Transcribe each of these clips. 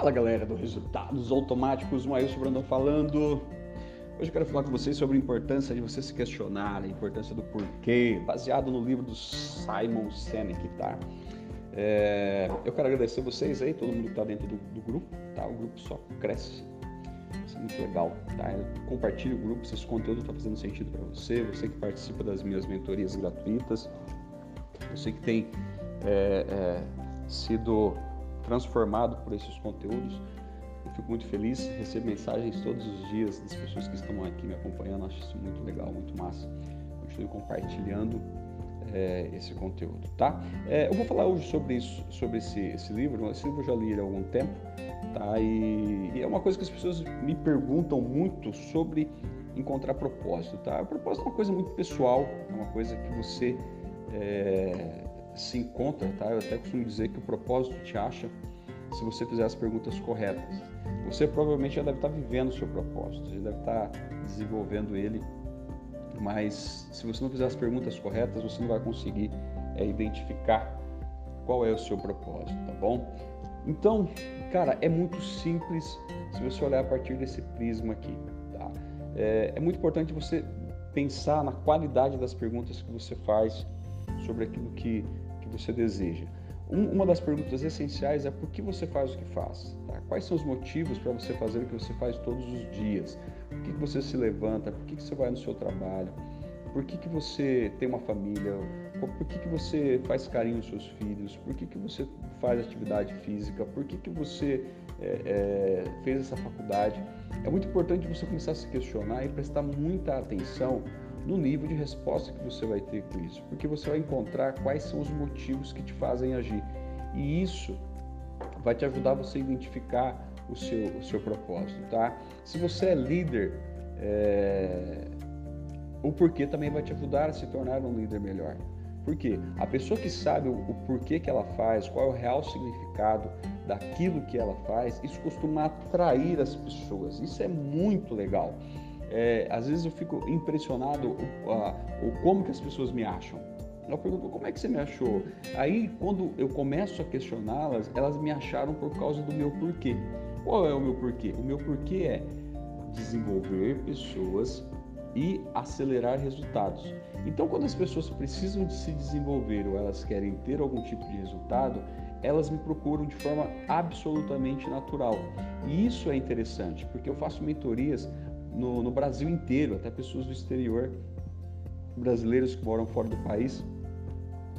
Fala galera do Resultados Automáticos, Maílson Brandão falando. Hoje eu quero falar com vocês sobre a importância de você se questionar, a importância do porquê, baseado no livro do Simon Sinek, tá? É, eu quero agradecer vocês aí, todo mundo que está dentro do, do, grupo, tá? O grupo só cresce, isso é muito legal, tá? Compartilhe o grupo se esse conteúdo está fazendo sentido para você, você que participa das minhas mentorias gratuitas, você que tem é, é, sido transformado por esses conteúdos. Eu fico muito feliz, recebo mensagens todos os dias das pessoas que estão aqui me acompanhando, acho isso muito legal, muito massa. Continue compartilhando é, esse conteúdo, tá? É, eu vou falar hoje sobre isso, sobre esse, esse livro. Esse livro eu já li há algum tempo, tá? E, e, é uma coisa que as pessoas me perguntam muito sobre encontrar propósito, tá? O propósito é uma coisa muito pessoal, é uma coisa que você é, se encontra, tá? Eu até costumo dizer que o propósito te acha se você fizer as perguntas corretas. Você provavelmente já deve estar vivendo o seu propósito, já deve estar desenvolvendo ele, mas se você não fizer as perguntas corretas, você não vai conseguir é, identificar qual é o seu propósito, tá bom? Então, cara, é muito simples se você olhar a partir desse prisma aqui, tá? É, é muito importante você pensar na qualidade das perguntas que você faz sobre aquilo que, você deseja. Um, uma das perguntas essenciais é por que você faz o que faz? Tá? Quais são os motivos para você fazer o que você faz todos os dias? Por que, que você se levanta? Por que, que você vai no seu trabalho? Por que, que você tem uma família? Por que, que você faz carinho nos seus filhos? Por que, que você faz atividade física? Por que, que você é, é, fez essa faculdade? É muito importante você começar a se questionar e prestar muita atenção no nível de resposta que você vai ter com isso, porque você vai encontrar quais são os motivos que te fazem agir. E isso vai te ajudar você a identificar o seu, o seu propósito, tá? Se você é líder, é... o porquê também vai te ajudar a se tornar um líder melhor. Por quê? A pessoa que sabe o, o porquê que ela faz, qual é o real significado daquilo que ela faz, isso costuma atrair as pessoas. Isso é muito legal é, às vezes eu fico impressionado o, o como que as pessoas me acham. Eu pergunto, como é que você me achou? Aí, quando eu começo a questioná-las, elas me acharam por causa do meu porquê. Qual é o meu porquê? O meu porquê é desenvolver pessoas e acelerar resultados. Então, quando as pessoas precisam de se desenvolver ou elas querem ter algum tipo de resultado, elas me procuram de forma absolutamente natural. E isso é interessante, porque eu faço mentorias no, no Brasil inteiro, até pessoas do exterior, brasileiros que moram fora do país,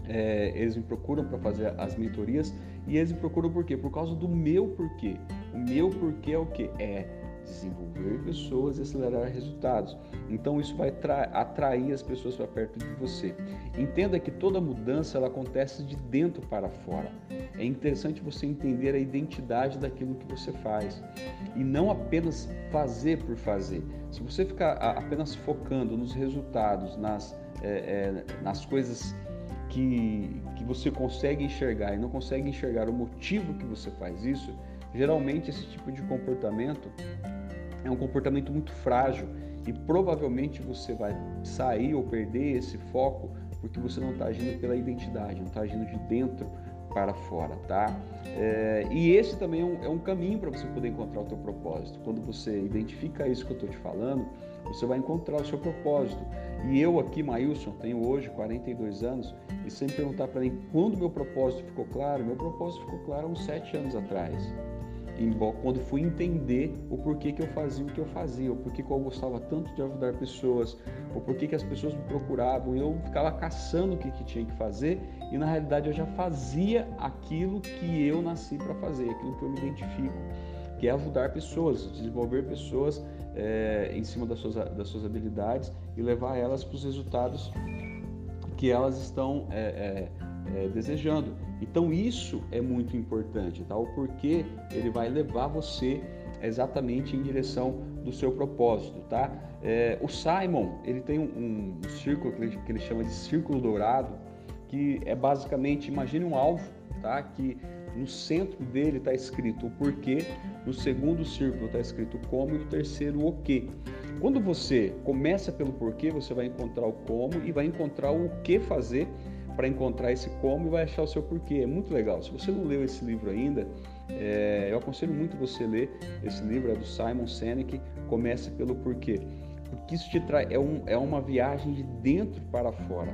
é, eles me procuram para fazer as mentorias e eles me procuram por quê? Por causa do meu porquê. O meu porquê é o quê? É desenvolver pessoas e acelerar resultados. Então isso vai atrair as pessoas para perto de você. Entenda que toda mudança ela acontece de dentro para fora. É interessante você entender a identidade daquilo que você faz e não apenas fazer por fazer. Se você ficar apenas focando nos resultados, nas, é, é, nas coisas que, que você consegue enxergar e não consegue enxergar o motivo que você faz isso, geralmente esse tipo de comportamento é um comportamento muito frágil e provavelmente você vai sair ou perder esse foco porque você não está agindo pela identidade, não está agindo de dentro para fora, tá? É, e esse também é um, é um caminho para você poder encontrar o teu propósito. Quando você identifica isso que eu estou te falando, você vai encontrar o seu propósito. E eu aqui, Maílson, tenho hoje 42 anos, e sempre perguntar para mim quando meu propósito ficou claro, meu propósito ficou claro há uns 7 anos atrás quando fui entender o porquê que eu fazia o que eu fazia, o porquê que eu gostava tanto de ajudar pessoas, o porquê que as pessoas me procuravam, eu ficava caçando o que, que tinha que fazer e na realidade eu já fazia aquilo que eu nasci para fazer, aquilo que eu me identifico, que é ajudar pessoas, desenvolver pessoas é, em cima das suas, das suas habilidades e levar elas para os resultados que elas estão é, é, é, desejando. Então isso é muito importante, tá? O porquê ele vai levar você exatamente em direção do seu propósito, tá? É, o Simon ele tem um, um círculo que ele, que ele, chama de círculo dourado, que é basicamente imagine um alvo, tá? Que no centro dele está escrito o porquê, no segundo círculo está escrito o como e no terceiro o que. Quando você começa pelo porquê, você vai encontrar o como e vai encontrar o que fazer para encontrar esse como e vai achar o seu porquê. É muito legal. Se você não leu esse livro ainda, É, eu aconselho muito você ler esse livro, é do Simon Sinek. Comece pelo porquê. Porque isso te traz é, um, é uma viagem de dentro para fora,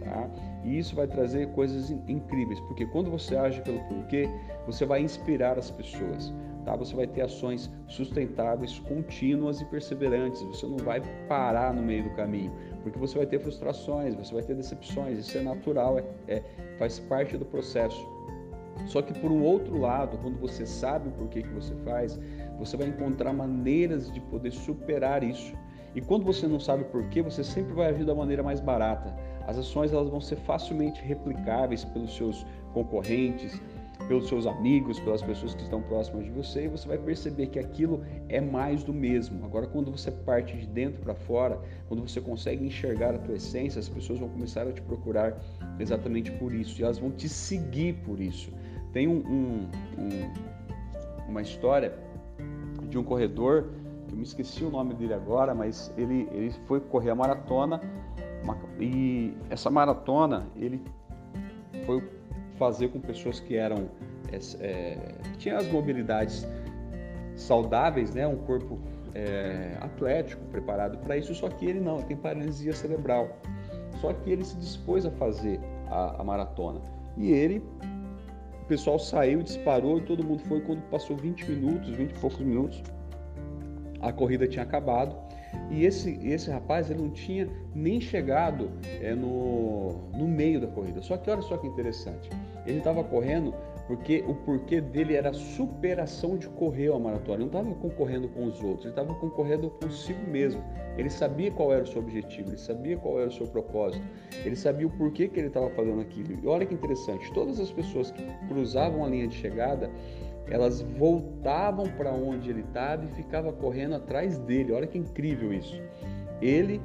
tá? E isso vai trazer coisas incríveis, porque quando você age pelo porquê, você vai inspirar as pessoas, tá? Você vai ter ações sustentáveis, contínuas e perseverantes. Você não vai parar no meio do caminho, porque você vai ter frustrações, você vai ter decepções. Isso é natural, é, é faz parte do processo. Só que por um outro lado, quando você sabe o porquê que você faz, você vai encontrar maneiras de poder superar isso. E quando você não sabe porquê, você sempre vai agir da maneira mais barata. As ações elas vão ser facilmente replicáveis pelos seus concorrentes, pelos seus amigos, pelas pessoas que estão próximas de você e você vai perceber que aquilo é mais do mesmo. Agora, quando você parte de dentro para fora, quando você consegue enxergar a tua essência, as pessoas vão começar a te procurar exatamente por isso e elas vão te seguir por isso. Tem um, um, um, uma história de um corredor, que eu me esqueci o nome dele agora, mas ele, ele foi correr a maratona e essa maratona ele foi fazer com pessoas que eram é, tinham as mobilidades saudáveis, né, um corpo é, atlético preparado para isso, só que ele não, tem paralisia cerebral. Só que ele se dispôs a fazer a, a maratona e ele o pessoal saiu, disparou e todo mundo foi. Quando passou 20 minutos, 20 e poucos minutos, a corrida tinha acabado. E esse, esse rapaz ele não tinha nem chegado é, no, no meio da corrida. Só que olha só que interessante. Ele estava correndo porque o porquê dele era superação de correr a maratona. Ele não estava concorrendo com os outros, ele estava concorrendo consigo mesmo. Ele sabia qual era o seu objetivo, ele sabia qual era o seu propósito, ele sabia o porquê que ele estava fazendo aquilo. E olha que interessante, todas as pessoas que cruzavam a linha de chegada, elas voltavam para onde ele estava e ficava correndo atrás dele. Olha que incrível isso. Ele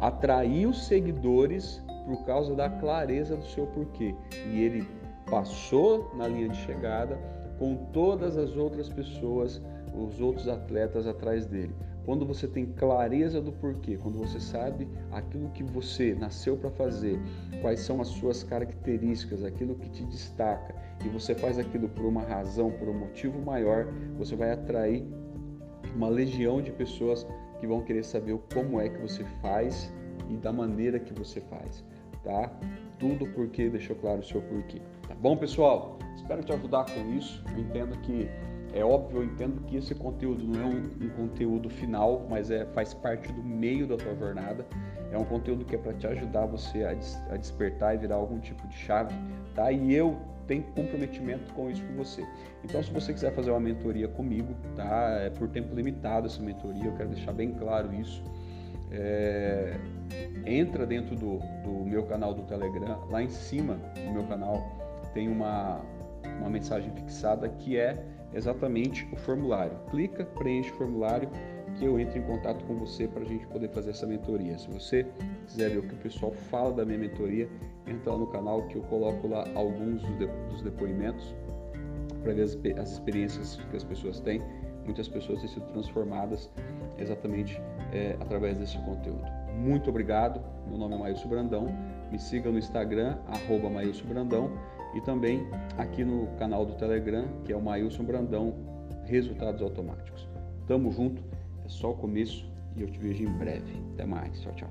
atraiu seguidores por causa da clareza do seu porquê. E ele passou na linha de chegada com todas as outras pessoas, os outros atletas atrás dele. Quando você tem clareza do porquê, quando você sabe aquilo que você nasceu para fazer, quais são as suas características, aquilo que te destaca, e você faz aquilo por uma razão, por um motivo maior, você vai atrair uma legião de pessoas que vão querer saber como é que você faz e da maneira que você faz, tá? Tudo porque deixou claro o seu porquê. Tá bom, pessoal? Espero te ajudar com isso. Eu entendo que é óbvio, eu entendo que esse conteúdo não é um, um conteúdo final, mas é, faz parte do meio da tua jornada. É um conteúdo que é para te ajudar você a, des, a, despertar e virar algum tipo de chave, tá? E eu tenho comprometimento com isso com você. Então, se você quiser fazer uma mentoria comigo, tá? É por tempo limitado essa mentoria, eu quero deixar bem claro isso. É, entra dentro do, do meu canal do Telegram, lá em cima do meu canal tem uma, uma mensagem fixada que é exatamente o formulário. Clica, preenche o formulário que eu entro em contato com você para a gente poder fazer essa mentoria. Se você quiser ver o que o pessoal fala da minha mentoria, entra lá no canal que eu coloco lá alguns dos depoimentos para ver as, as experiências que as pessoas têm. Muitas pessoas têm sido transformadas exatamente é, através desse conteúdo. Muito obrigado. Meu nome é Maílson Brandão. Me siga no Instagram, arroba Maílson Brandão e também aqui no canal do Telegram, que é o Maílson Brandão, Resultados Automáticos. Tamo junto, é só o começo e eu te vejo em breve. Até mais, tchau, tchau.